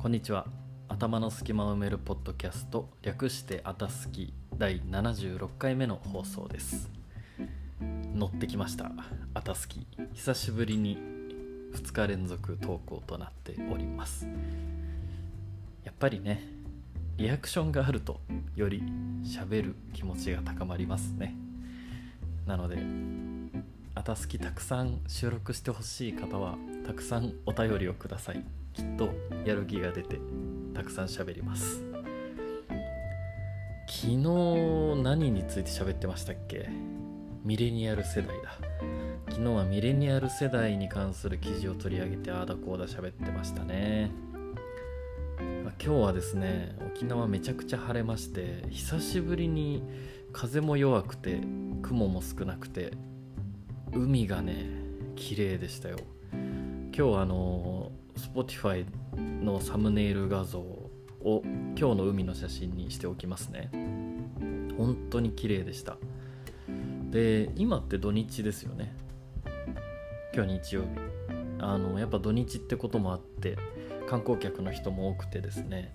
こんにちは。頭の隙間を埋めるポッドキャスト略してあたすき第76回目の放送です。乗ってきました。あたすき。久しぶりに2日連続投稿となっております。やっぱりねリアクションがあるとより喋る気持ちが高まりますね。なのであたすきたくさん収録してほしい方はたくさんお便りをください。きっとやる気が出てたくさん喋ります。昨日何について喋ってましたっけ？ミレニアル世代だ。昨日はミレニアル世代に関する記事を取り上げてああだこうだ喋ってましたね。今日はですね沖縄めちゃくちゃ晴れまして久しぶりに風も弱くて雲も少なくて海がね綺麗でしたよ。今日あの Spotify のサムネイル画像を今日の海の写真にしておきますね。本当に綺麗でした。で今って土日ですよね。今日日曜日。あのやっぱ土日ってこともあって観光客の人も多くてですね。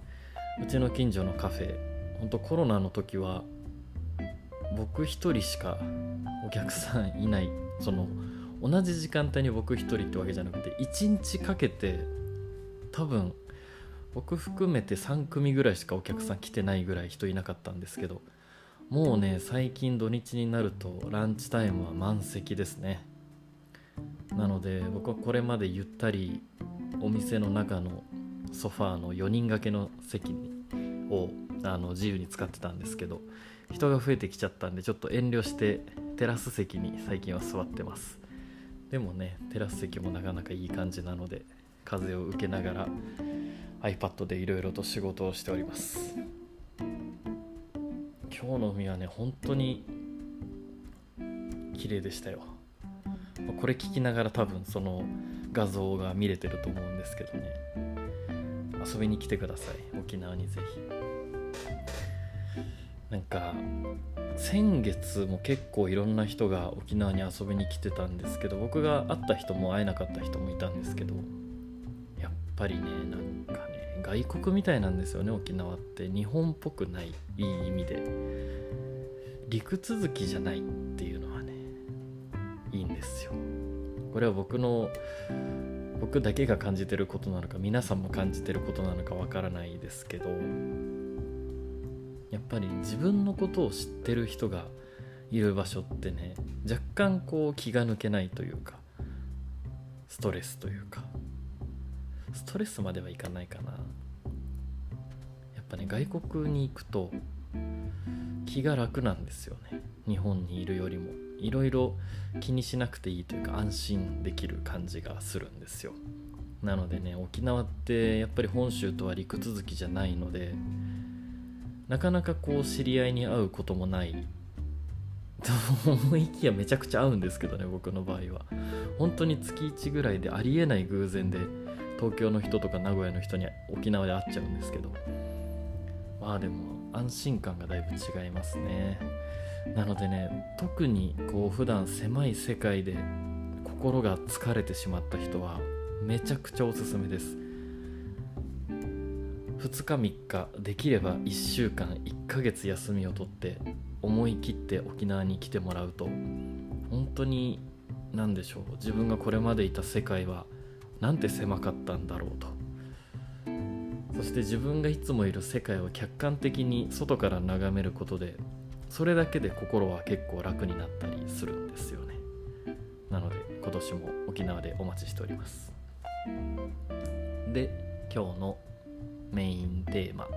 うちの近所のカフェ本当コロナの時は僕一人しかお客さんいないその同じ時間帯に僕一人ってわけじゃなくて1日かけて多分僕含めて3組ぐらいしかお客さん来てないぐらい人いなかったんですけどもうね最近土日になるとランチタイムは満席ですね。なので僕はこれまでゆったりお店の中のソファーの4人掛けの席をあの自由に使ってたんですけど人が増えてきちゃったんでちょっと遠慮してテラス席に最近は座ってます。でもねテラス席もなかなかいい感じなので風を受けながら iPad でいろいろと仕事をしております。今日の海はね本当に綺麗でしたよ。これ聞きながら多分その画像が見れてると思うんですけどね。遊びに来てください沖縄にぜひ。なんか先月も結構いろんな人が沖縄に遊びに来てたんですけど僕が会った人も会えなかった人もいたんですけどやっぱりねなんかね外国みたいなんですよね沖縄って。日本っぽくないいい意味で。陸続きじゃないっていうのはねいいんですよ。これは僕の僕だけが感じてることなのか皆さんも感じてることなのかわからないですけどやっぱり自分のことを知ってる人がいる場所ってね若干こう気が抜けないというかストレスというかストレスまではいかないかな。やっぱね外国に行くと気が楽なんですよね。日本にいるよりも。いろいろ気にしなくていいというか安心できる感じがするんですよ。なのでね沖縄ってやっぱり本州とは陸続きじゃないのでなかなかこう知り合いに会うこともない。と思いきやめちゃくちゃ合うんですけどね僕の場合は。本当に月1ぐらいでありえない偶然で東京の人とか名古屋の人に沖縄で会っちゃうんですけど。まあでも安心感がだいぶ違いますね。なのでね特にこう普段狭い世界で心が疲れてしまった人はめちゃくちゃおすすめです。2日3日できれば1週間1ヶ月休みを取って思い切って沖縄に来てもらうと。本当に何でしょう。自分がこれまでいた世界はなんて狭かったんだろうと。そして自分がいつもいる世界を客観的に外から眺めることでそれだけで心は結構楽になったりするんですよね。なので今年も沖縄でお待ちしております。で今日のメインテーマ。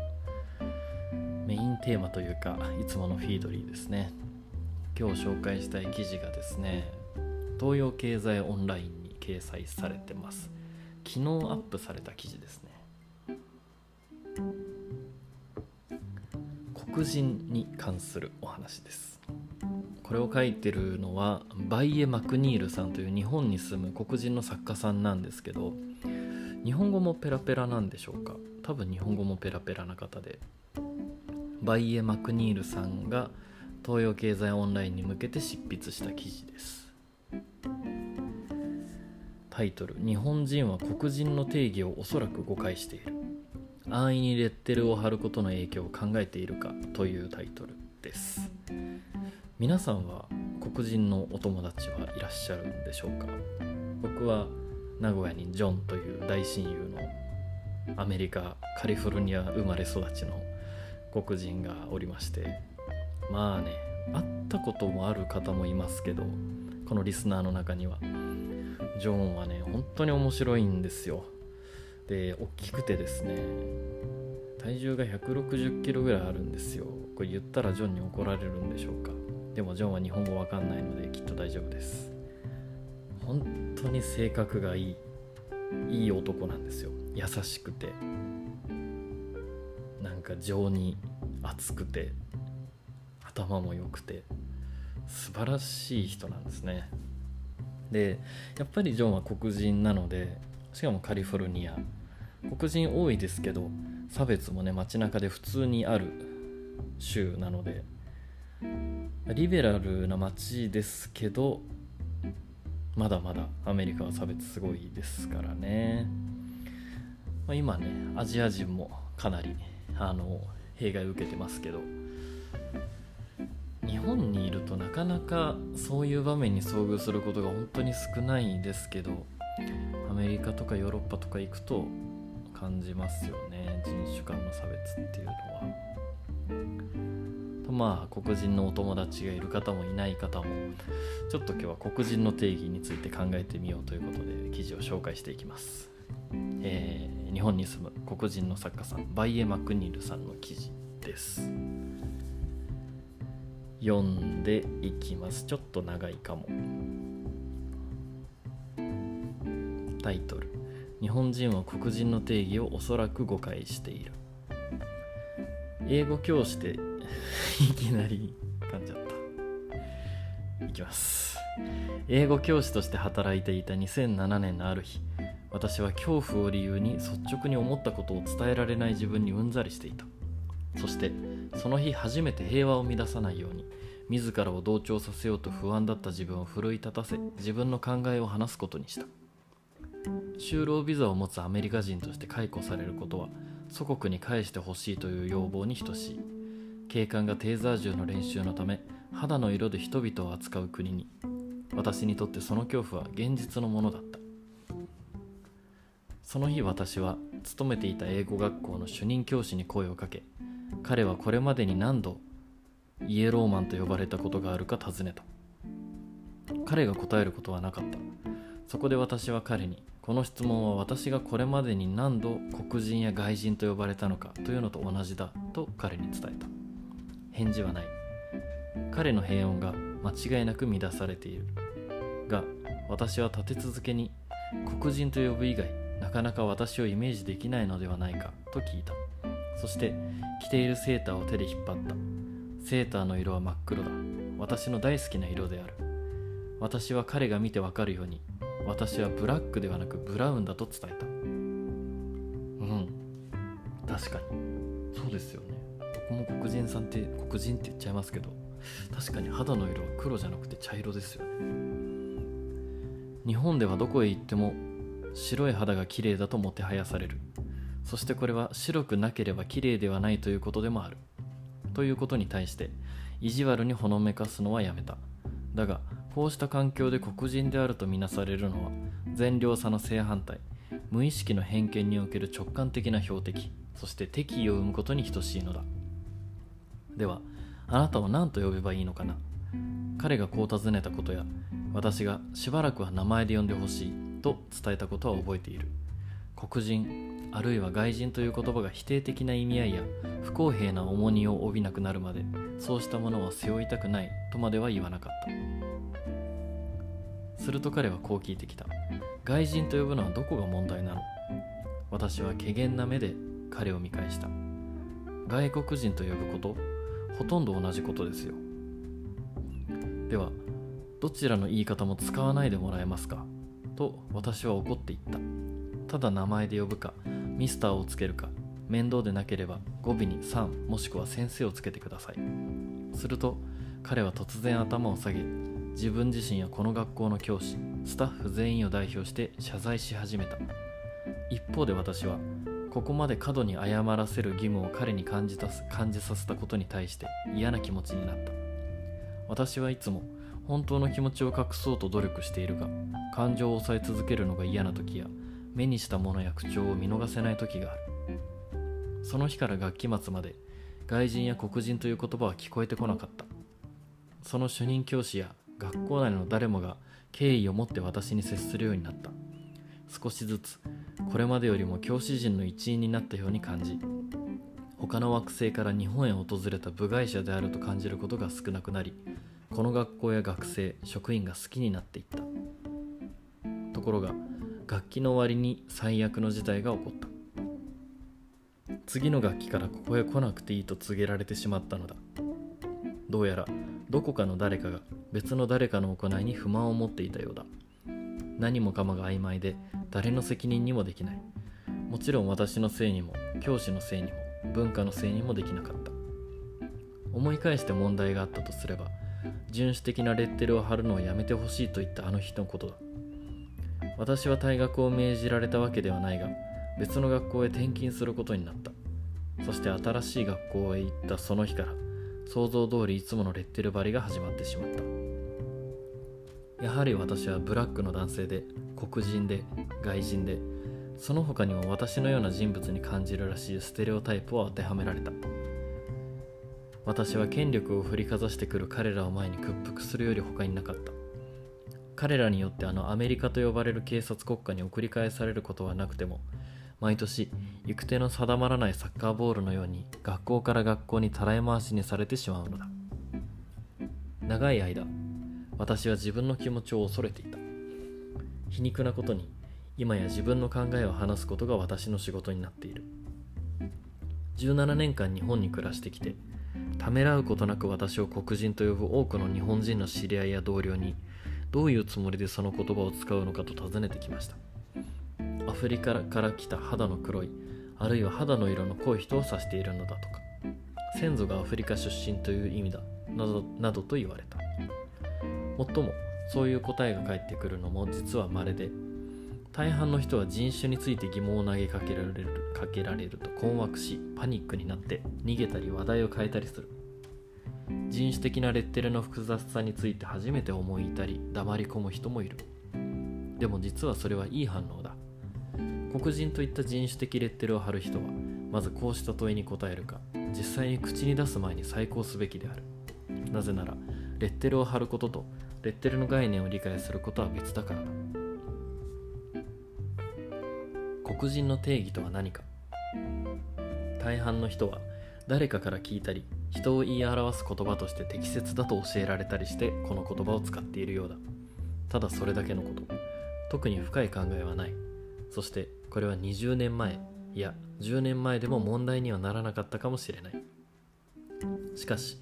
メインテーマというかいつものフィードリーですね。今日紹介したい記事がですね東洋経済オンラインに掲載されてます。昨日アップされた記事ですね。黒人に関するお話です。これを書いてるのはバイエ・マクニールさんという日本に住む黒人の作家さんなんですけど日本語もペラペラなんでしょうか？多分日本語もペラペラな方で。バイエ・マクニールさんが東洋経済オンラインに向けて執筆した記事です。タイトル「日本人は黒人の定義をおそらく誤解している。安易にレッテルを貼ることの影響を考えているか？というタイトルです。皆さんは黒人のお友達はいらっしゃるんでしょうか？僕は名古屋にジョンという大親友のアメリカカリフォルニア生まれ育ちの黒人がおりましてまあね会ったこともある方もいますけどこのリスナーの中にはジョンはね本当に面白いんですよ。で大きくてですね体重が160キロぐらいあるんですよ。これ言ったらジョンに怒られるんでしょうか。でもジョンは日本語わかんないのできっと大丈夫です。本当に性格がいいいい男なんですよ。優しくて。なんか情に熱くて。頭も良くて。素晴らしい人なんですね。でやっぱりジョンは黒人なのでしかもカリフォルニア。黒人多いですけど差別もね街中で普通にある州なのでリベラルな街ですけどまだまだアメリカは差別すごいですからね、まあ、今ねアジア人もかなりあの弊害を受けてますけど日本にいるとなかなかそういう場面に遭遇することが本当に少ないですけどアメリカとかヨーロッパとか行くと感じますよね人種間の差別っていうのは。まあ黒人のお友達がいる方もいない方もちょっと今日は黒人の定義について考えてみようということで記事を紹介していきます。えー、日本に住む黒人の作家さんバイエ・マクニールさんの記事です。読んでいきますちょっと長いかもタイトル日本人は黒人の定義をおそらく誤解している英語教師でいきなり噛んじゃった。いきます。英語教師として働いていた2007年のある日私は恐怖を理由に率直に思ったことを伝えられない自分にうんざりしていた。そしてその日初めて平和を乱さないように自らを同調させようと不安だった自分を奮い立たせ自分の考えを話すことにした。就労ビザを持つアメリカ人として解雇されることは祖国に返してほしいという要望に等しい。警官がテーザー銃の練習のため肌の色で人々を扱う国に。私にとってその恐怖は現実のものだった。その日私は勤めていた英語学校の主任教師に声をかけ彼はこれまでに何度イエローマンと呼ばれたことがあるか尋ねた。彼が答えることはなかった。そこで私は彼にこの質問は私がこれまでに何度黒人や外人と呼ばれたのかというのと同じだと彼に伝えた。返事はない。彼の平穏が間違いなく乱されている。が私は立て続けに黒人と呼ぶ以外なかなか私をイメージできないのではないかと聞いた。そして着ているセーターを手で引っ張った。セーターの色は真っ黒だ。私の大好きな色である。私は彼が見てわかるように私はブラックではなくブラウンだと伝えた。うん。確かに。そうですよ。僕も黒人さんって黒人って言っちゃいますけど確かに肌の色は黒じゃなくて茶色ですよね。日本ではどこへ行っても白い肌が綺麗だともてはやされる。そしてこれは白くなければ綺麗ではないということでもある。ということに対して意地悪にほのめかすのはやめた。だがこうした環境で黒人であるとみなされるのは善良さの正反対無意識の偏見における直感的な標的そして敵意を生むことに等しいのだ。ではあなたを何と呼べばいいのかな？彼がこう尋ねたことや私がしばらくは名前で呼んでほしいと伝えたことは覚えている。黒人あるいは外人という言葉が否定的な意味合いや不公平な重荷を帯びなくなるまでそうしたものは背負いたくないとまでは言わなかった。すると彼はこう聞いてきた。外人と呼ぶのはどこが問題なの？私は怪げな目で彼を見返した。外国人と呼ぶこと？ほとんど同じことですよ。ではどちらの言い方も使わないでもらえますか？と私は怒って言った。ただ名前で呼ぶかミスターをつけるか面倒でなければ語尾にさんもしくは先生をつけてください。すると彼は突然頭を下げ自分自身やこの学校の教師スタッフ全員を代表して謝罪し始めた。一方で私はここまで過度に謝らせる義務を彼に感じた感じさせたことに対して嫌な気持ちになった。私はいつも本当の気持ちを隠そうと努力しているが感情を抑え続けるのが嫌な時や目にしたものや口調を見逃せない時がある。その日から学期末まで外人や黒人という言葉は聞こえてこなかった。その主任教師や学校内の誰もが敬意を持って私に接するようになった。少しずつこれまでよりも教師陣の一員になったように感じ他の惑星から日本へ訪れた部外者であると感じることが少なくなりこの学校や学生職員が好きになっていった。ところが楽器の終わりに最悪の事態が起こった。次の楽器からここへ来なくていいと告げられてしまったのだ。どうやらどこかの誰かが別の誰かの行いに不満を持っていたようだ。何もかもが曖昧で誰の責任にもできない。もちろん私のせいにも教師のせいにも文化のせいにもできなかった。思い返して問題があったとすれば純主的なレッテルを貼るのをやめてほしいと言ったあの日のことだ。私は退学を命じられたわけではないが別の学校へ転勤することになった。そして新しい学校へ行ったその日から想像通りいつものレッテル張りが始まってしまった。やはり私はブラックの男性で黒人で外人でその他にも私のような人物に感じるらしいステレオタイプを当てはめられた。私は権力を振りかざしてくる彼らを前に屈服するより他になかった。彼らによってあのアメリカと呼ばれる警察国家に送り返されることはなくても毎年行く手の定まらないサッカーボールのように学校から学校にたらい回しにされてしまうのだ。長い間私は自分の気持ちを恐れていた。皮肉なことに今や自分の考えを話すことが私の仕事になっている。17年間日本に暮らしてきてためらうことなく私を黒人と呼ぶ多くの日本人の知り合いや同僚にどういうつもりでその言葉を使うのかと尋ねてきました。アフリカから来た肌の黒いあるいは肌の色の濃い人を指しているのだとか。先祖がアフリカ出身という意味だなどなどと言われた。もっともそういう答えが返ってくるのも実は稀で大半の人は人種について疑問を投げかけられるかけられると困惑しパニックになって逃げたり話題を変えたりする。人種的なレッテルの複雑さについて初めて思い至り黙り込む人もいる。でも実はそれはいい反応だ。黒人といった人種的レッテルを貼る人はまずこうした問いに答えるか。実際に口に出す前に再考すべきである。なぜならレッテルを貼ることとレッテルの概念を理解することは別だから。だ黒人の定義とは何か。大半の人は誰かから聞いたり人を言い表す言葉として適切だと教えられたりしてこの言葉を使っているようだ。ただそれだけのこと。特に深い考えはない。そしてこれは20年前いや10年前でも問題にはならなかったかもしれない。しかし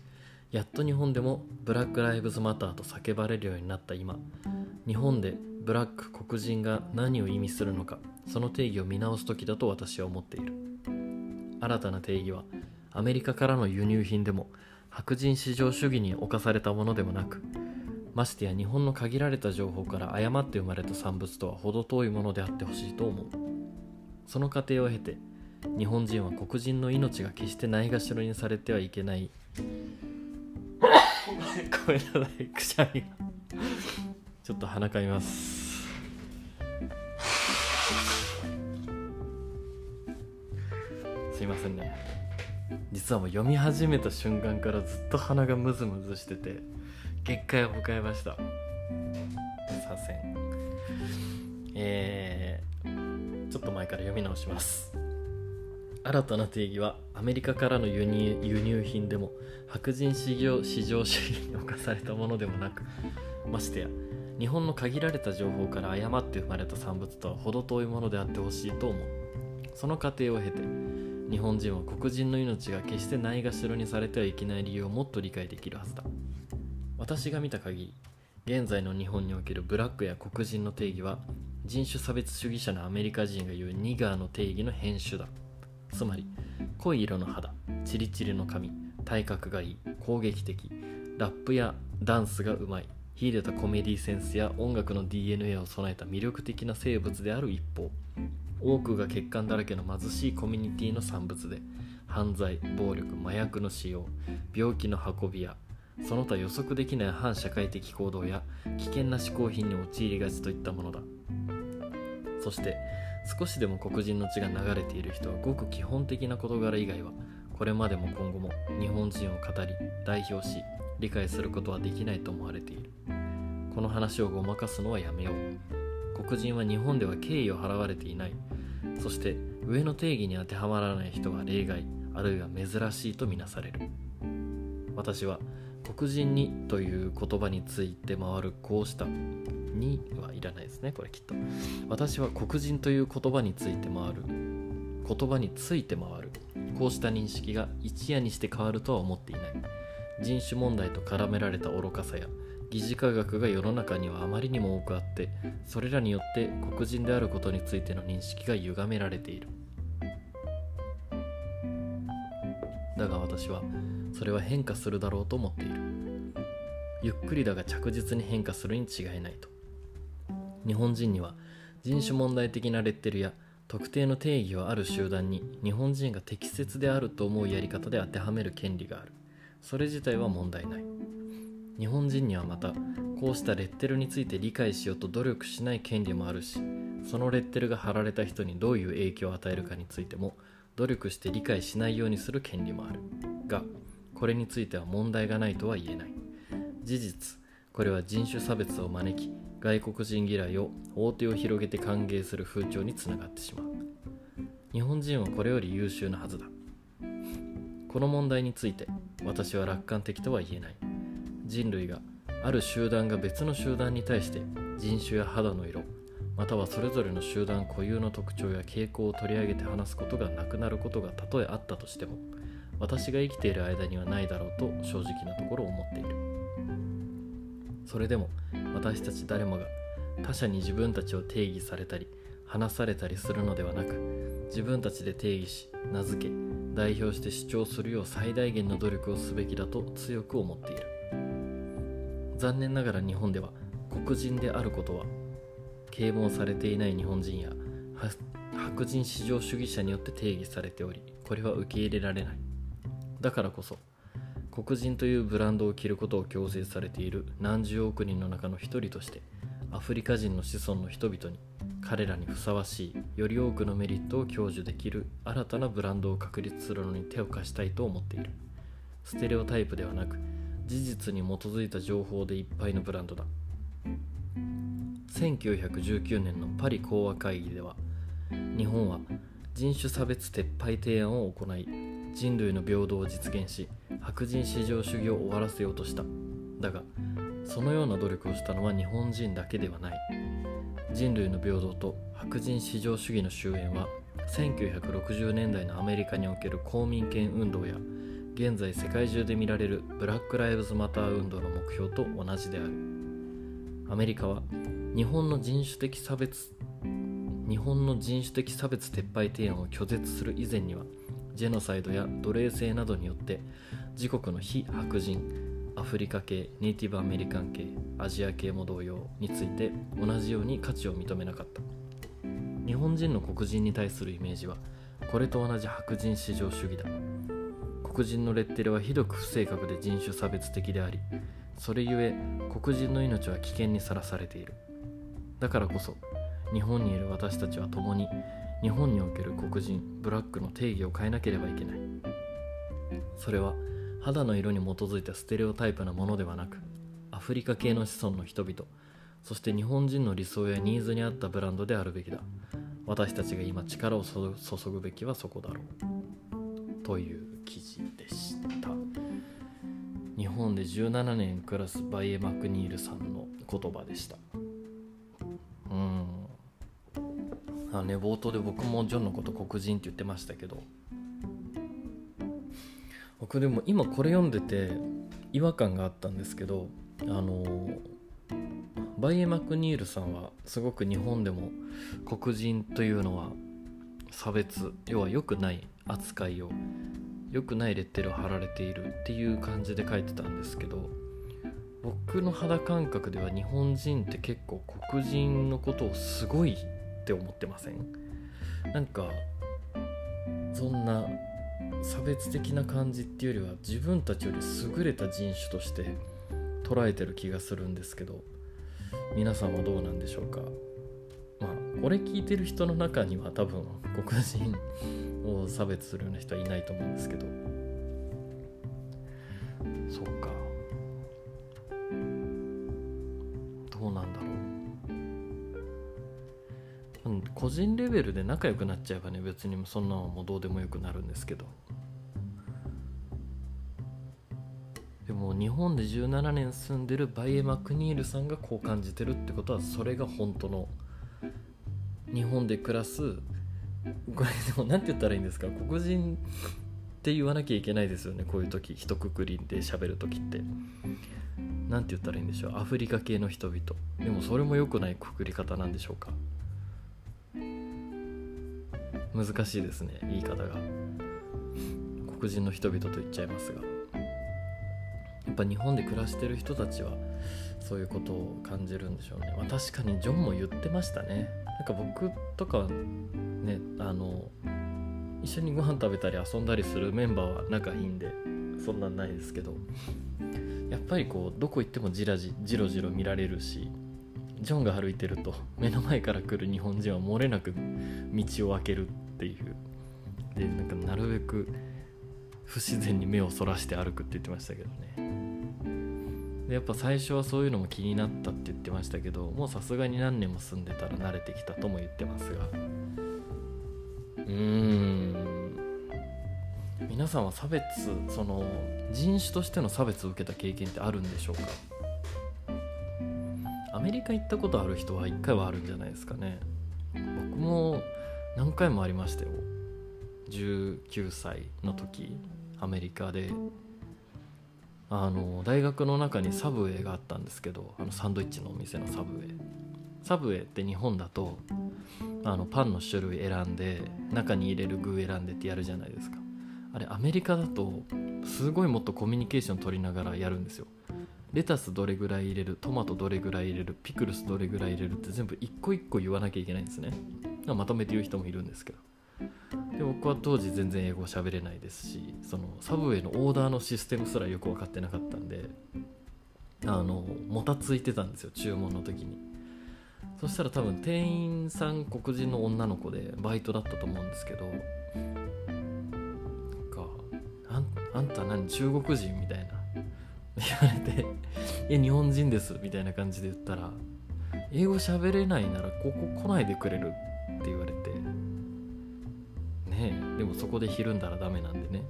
やっと日本でもブラック・ライブズ・マターと叫ばれるようになった今。日本でブラック黒人が何を意味するのかその定義を見直す時だと私は思っている。新たな定義はアメリカからの輸入品でも白人至上主義に侵されたものでもなくましてや日本の限られた情報から誤って生まれた産物とは程遠いものであってほしいと思う。その過程を経て日本人は黒人の命が決してないがしろにされてはいけない。ごめんなさいくしゃみ。がちょっと鼻かみます。すいませんね。実はもう読み始めた瞬間からずっと鼻がムズムズしてて限界を迎えました。左遷えー、ちょっと前から読み直します。新たな定義はアメリカからの輸入輸入品でも白人市場市場主義に侵されたものでもなくましてや日本の限られた情報から誤って生まれた産物とは程遠いものであってほしいと思う。その過程を経て日本人は黒人の命が決してないがしろにされてはいけない理由をもっと理解できるはずだ。私が見た限り現在の日本におけるブラックや黒人の定義は人種差別主義者のアメリカ人が言うニガーの定義の編集だ。つまり濃い色の肌チリチリの髪体格がいい攻撃的ラップやダンスがうまい秀でたコメディセンスや音楽の DNA を備えた魅力的な生物である一方多くが欠陥だらけの貧しいコミュニティの産物で犯罪暴力麻薬の使用病気の運び屋その他予測できない反社会的行動や危険な嗜好品に陥りがちといったものだ。そして少しでも黒人の血が流れている人はごく基本的な事柄以外はこれまでも今後も日本人を語り代表し理解することはできないと思われている。この話をごまかすのはやめよう。黒人は日本では敬意を払われていない。そして上の定義に当てはまらない人は例外あるいは珍しいとみなされる。私は黒人にという言葉について回るこうした。にはいらないですねこれきっと。私は黒人という言葉について回る。言葉について回る。こうした認識が一夜にして変わるとは思っていない。人種問題と絡められた愚かさや疑似科学が世の中にはあまりにも多くあってそれらによって黒人であることについての認識が歪められている。だが私はそれは変化するだろうと思っている。ゆっくりだが着実に変化するに違いないと。日本人には人種問題的なレッテルや特定の定義はある集団に日本人が適切であると思うやり方で当てはめる権利がある。それ自体は問題ない。日本人にはまたこうしたレッテルについて理解しようと努力しない権利もあるしそのレッテルが貼られた人にどういう影響を与えるかについても努力して理解しないようにする権利もある。がこれについては問題がないとは言えない。事実これは人種差別を招き外国人嫌いを大手を広げて歓迎する風潮につながってしまう。日本人はこれより優秀なはずだ。この問題について私は楽観的とは言えない。人類がある集団が別の集団に対して人種や肌の色またはそれぞれの集団固有の特徴や傾向を取り上げて話すことがなくなることがたとえあったとしても私が生きている間にはないだろうと正直なところ思っている。それでも私たち誰もが他者に自分たちを定義されたり話されたりするのではなく自分たちで定義し名付け代表して主張するよう最大限の努力をすべきだと強く思っている。残念ながら日本では黒人であることは啓蒙されていない日本人や白人至上主義者によって定義されておりこれは受け入れられない。だからこそ黒人というブランドを着ることを強制されている何十億人の中の一人としてアフリカ人の子孫の人々に彼らにふさわしいより多くのメリットを享受できる新たなブランドを確立するのに手を貸したいと思っている。ステレオタイプではなく事実に基づいた情報でいっぱいのブランドだ。1919年のパリ講和会議では日本は人種差別撤廃提案を行い人類の平等を実現し白人至上主義を終わらせようとした。だがそのような努力をしたのは日本人だけではない。人類の平等と白人至上主義の終焉は1960年代のアメリカにおける公民権運動や現在世界中で見られるブラック・ライブズ・マター運動の目標と同じである。アメリカは日本の人種的差別日本の人種的差別撤廃提案を拒絶する以前にはジェノサイドや奴隷制などによって自国の非白人アフリカ系ネイティブアメリカン系アジア系も同様について同じように価値を認めなかった。日本人の黒人に対するイメージはこれと同じ白人至上主義だ。黒人のレッテルはひどく不正確で人種差別的でありそれゆえ黒人の命は危険にさらされている。だからこそ日本にいる私たちは共に日本における黒人ブラックの定義を変えなければいけない。それは肌の色に基づいたステレオタイプなものではなくアフリカ系の子孫の人々そして日本人の理想やニーズに合ったブランドであるべきだ。私たちが今力を注ぐべきはそこだろう。という記事でした。日本で17年暮らすバイエ・マクニールさんの言葉でした。うん。あね冒頭で僕もジョンのこと黒人って言ってましたけど僕でも今これ読んでて違和感があったんですけどあのバイエ・マクニールさんはすごく日本でも黒人というのは差別要は良くない扱いを良くないレッテルを貼られているっていう感じで書いてたんですけど僕の肌感覚では日本人って結構黒人のことをすごいって思ってません？なんかそんな差別的な感じっていうよりは自分たちより優れた人種として捉えてる気がするんですけど皆さんはどうなんでしょうか？まあこれ聞いてる人の中には多分黒人を差別するような人はいないと思うんですけど。そっか。どうなんだろう、個人レベルで仲良くなっちゃえばね別にそんなのもどうでもよくなるんですけど。本で17年住んでるバイエ・マクニールさんがこう感じてるってことはそれが本当の日本で暮らすこれでも何て言ったらいいんですか？黒人って言わなきゃいけないですよね。こういう時一括りで喋る時って。何て言ったらいいんでしょう？アフリカ系の人々。でもそれも良くないくくり方なんでしょうか？難しいですね言い方が。黒人の人々と言っちゃいますが。ぱ日本で暮らしてる人たちはそういうことを感じるんでしょうね、まあ、確かにジョンも言ってましたね。なんか僕とかねあの一緒にご飯食べたり遊んだりするメンバーは仲いいんでそんなんないですけどやっぱりこうどこ行ってもじらじじろじろ見られるしジョンが歩いてると目の前から来る日本人は漏れなく道を開けるっていう。でなんかなるべく不自然に目をそらして歩くって言ってましたけどね。でやっぱ最初はそういうのも気になったって言ってましたけどもうさすがに何年も住んでたら慣れてきたとも言ってますが。うーん。皆さんは差別その人種としての差別を受けた経験ってあるんでしょうか？アメリカ行ったことある人は1回はあるんじゃないですかね。僕も何回もありましたよ。19歳の時アメリカで。あの大学の中にサブウェイがあったんですけどあのサンドイッチのお店のサブウェイ。サブウェイって日本だとあのパンの種類選んで中に入れる具選んでってやるじゃないですか。あれアメリカだとすごいもっとコミュニケーション取りながらやるんですよ。レタスどれぐらい入れるトマトどれぐらい入れるピクルスどれぐらい入れるって全部一個一個言わなきゃいけないんですね。まとめて言う人もいるんですけど。で僕は当時全然英語喋れないですしそのサブウェイのオーダーのシステムすらよく分かってなかったんであのもたついてたんですよ注文の時に。そしたら多分店員さん黒人の女の子でバイトだったと思うんですけどなんかあんた何中国人みたいな。言われて「いや日本人です」みたいな感じで言ったら「英語喋れないならここ来ないでくれる」って言われて。ねでもそこでひるんだらダメなんでね。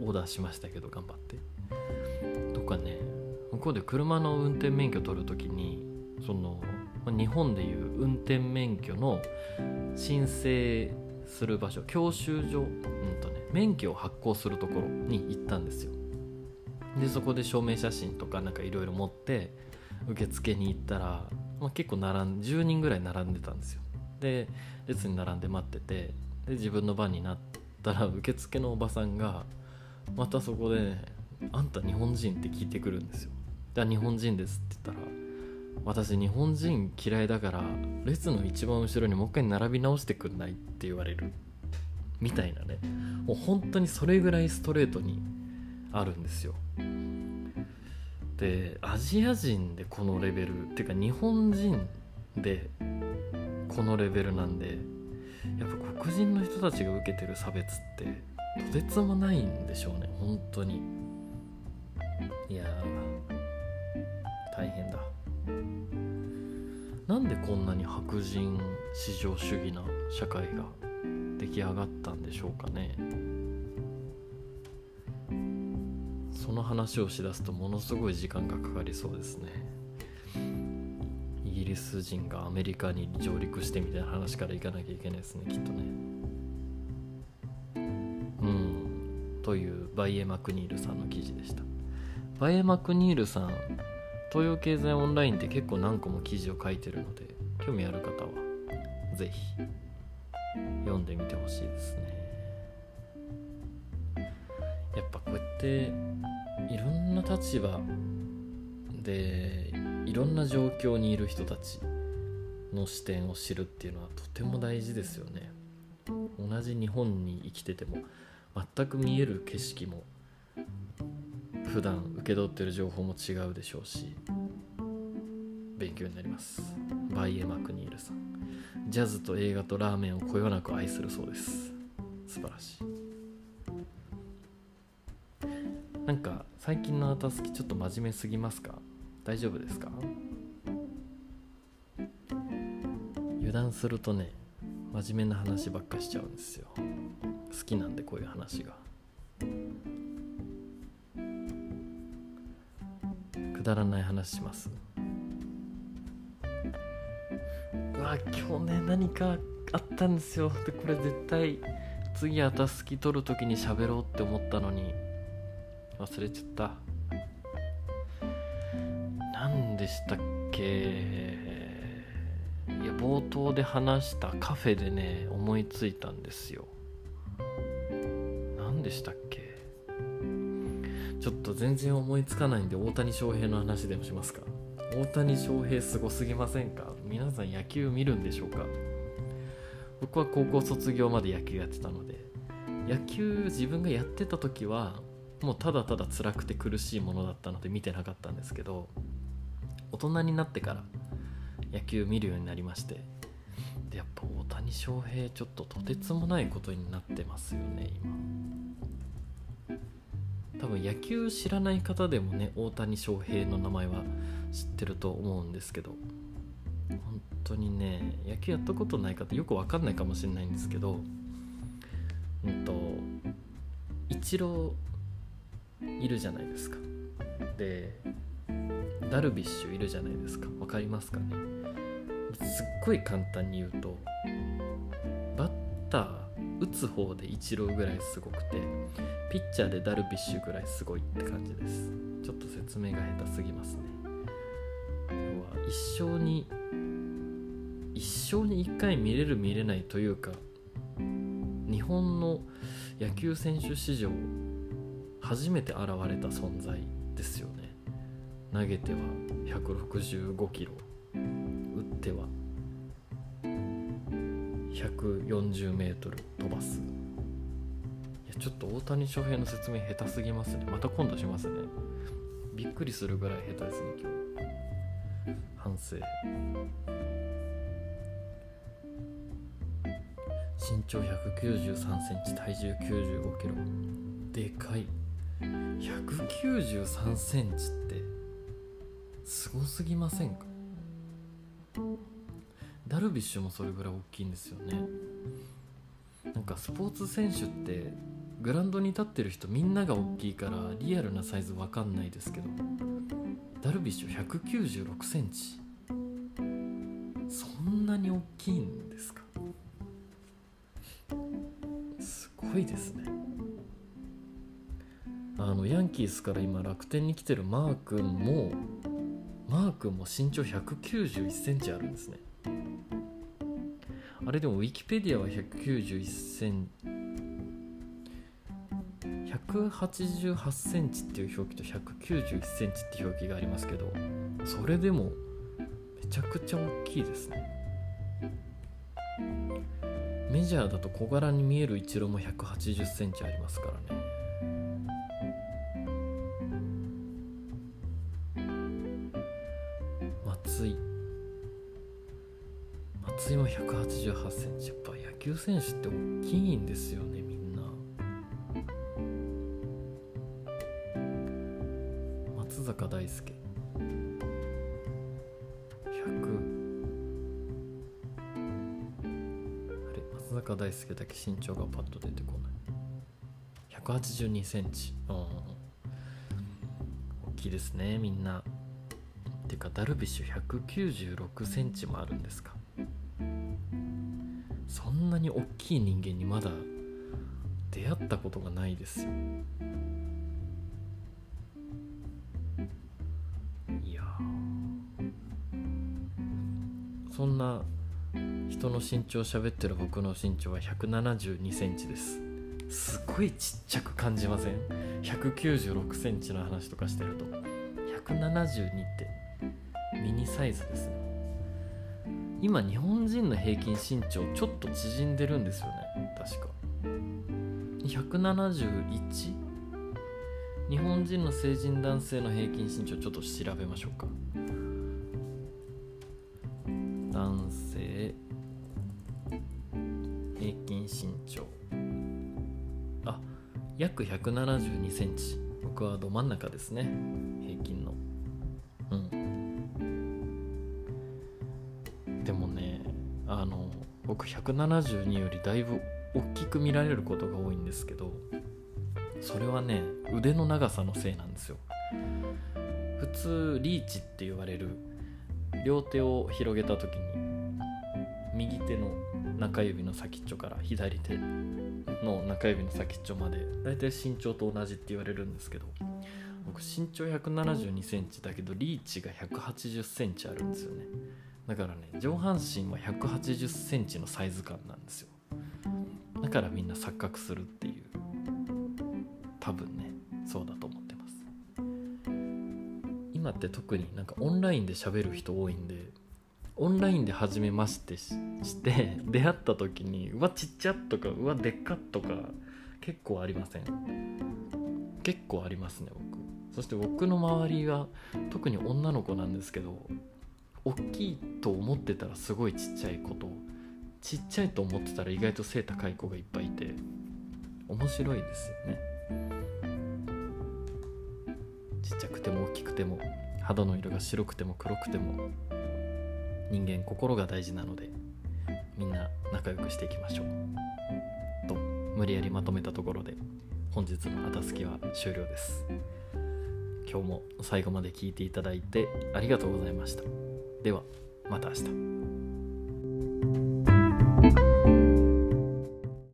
オーダーしましたけど頑張って。とかね。向こうで車の運転免許取るときにその日本でいう運転免許の申請する場所教習所、うんとね、免許を発行するところに行ったんですよ。でそこで証明写真とかなんかいろいろ持って受付に行ったら、まあ、結構並ん10人ぐらい並んでたんですよ。で列に並んで待っててで自分の番になったら受付のおばさんがまたそこで、ね「あんた日本人?」って聞いてくるんですよ。で日本人ですって言ったら「私日本人嫌いだから列の一番後ろにもう一回並び直してくんない?」って言われるみたいなねもう本当にそれぐらいストレートにあるんですよ。でアジア人でこのレベルっていうか日本人でこのレベルなんでやっぱ黒人の人たちが受けてる差別ってとてつもないんでしょうね本当に。いや大変だ。なんでこんなに白人至上主義な社会が出来上がったんでしょうかね。その話をしだすとものすごい時間がかかりそうですね。ギリス人がアメリカに上陸してみたいな話からいかなきゃいけないですねきっとね。うん。というバイエ・マクニールさんの記事でした。バイエ・マクニールさん東洋経済オンラインって結構何個も記事を書いてるので興味ある方は是非読んでみてほしいですね。やっぱこうやっていろんな立場でろんな状況にいる人たちの視点を知るっていうのはとても大事ですよね。同じ日本に生きてても全く見える景色も普段受け取ってる情報も違うでしょうし勉強になります。バイエ・マクニールさん。ジャズと映画とラーメンをこよなく愛するそうです。素晴らしい。なんか最近のアータスキちょっと真面目すぎますか？大丈夫ですか？油断するとね真面目な話ばっかしちゃうんですよ。好きなんでこういう話が。くだらない話します？うわ今日ね何かあったんですよ。でこれ絶対次あたすき取る時に喋ろうって思ったのに忘れちゃった。でしたっけ？いや冒頭で話したカフェでね思いついたんですよ。何でしたっけ？ちょっと全然思いつかないんで大谷翔平の話でもしますか？大谷翔平すごすぎませんか？皆さん野球見るんでしょうか？僕は高校卒業まで野球やってたので野球自分がやってた時はもうただただ辛くて苦しいものだったので見てなかったんですけど大人になってから野球見るようになりましてでやっぱ大谷翔平ちょっととてつもないことになってますよね今。多分野球知らない方でもね大谷翔平の名前は知ってると思うんですけど本当にね野球やったことない方よく分かんないかもしれないんですけどうんとイチローいるじゃないですか。でダルビッシュいるじゃないですか。分かりますかね？すっごい簡単に言うとバッター打つ方でイチローぐらいすごくてピッチャーでダルビッシュぐらいすごいって感じです。ちょっと説明が下手すぎますね。要は一生に一生に一回見れる見れないというか日本の野球選手史上初めて現れた存在ですよね。投げては165キロ。打っては140メートル飛ばす。いやちょっと大谷翔平の説明下手すぎますね。また今度しますね。びっくりするぐらい下手ですね今日。反省。身長193センチ体重95キロ。でかい。193センチってすごすぎませんか？ダルビッシュもそれぐらい大きいんですよね。なんかスポーツ選手ってグラウンドに立ってる人みんなが大きいからリアルなサイズわかんないですけどダルビッシュ196センチ。そんなに大きいんですか？すごいですね。あのヤンキースから今楽天に来てるマー君もマー君も身長191センチあるんですね。あれでもウィキペディアは191セン188センチっていう表記と191センチって表記がありますけどそれでもめちゃくちゃ大きいですね。メジャーだと小柄に見えるイチローも180センチありますからね。きいんですよねみんな。松坂大輔。100あれ松坂大輔だけ身長がパッと出てこない。182センチ。うん大きいですねみんな。てかダルビッシュ196センチもあるんですか。なに大きい人間にまだ出会ったことがないですよ。いやそんな人の身長喋ってる僕の身長は172センチです。すごいちっちゃく感じません？196センチの話とかしてると。172ってミニサイズですね。今日本人の平均身長ちょっと縮んでるんですよね。確か。171? 日本人の成人男性の平均身長ちょっと調べましょうか。男性平均身長。あ約1 7 2センチ。僕はど真ん中ですね。平均僕172よりだいぶ大きく見られることが多いんですけどそれはね腕の長さのせいなんですよ。普通リーチって言われる両手を広げた時に右手の中指の先っちょから左手の中指の先っちょまでだいたい身長と同じって言われるんですけど僕身長1 7 2センチだけどリーチが1 8 0センチあるんですよね。だからね上半身は1 8 0センチのサイズ感なんですよ。だからみんな錯覚するっていう。多分ねそうだと思ってます。今って特になんかオンラインで喋る人多いんでオンラインで初めましてして出会った時にうわちっちゃとかうわでっかとか結構ありません？結構ありますね僕。そして僕の周りは特に女の子なんですけど大きいと思ってたらすごいちっちゃい子とちっちゃいと思ってたら意外と背高い子がいっぱいいて面白いですよね。ちっちゃくても大きくても肌の色が白くても黒くても人間心が大事なのでみんな仲良くしていきましょう。と無理やりまとめたところで本日の「あたすき」は終了です。今日も最後まで聞いていただいてありがとうございました。では。また明日。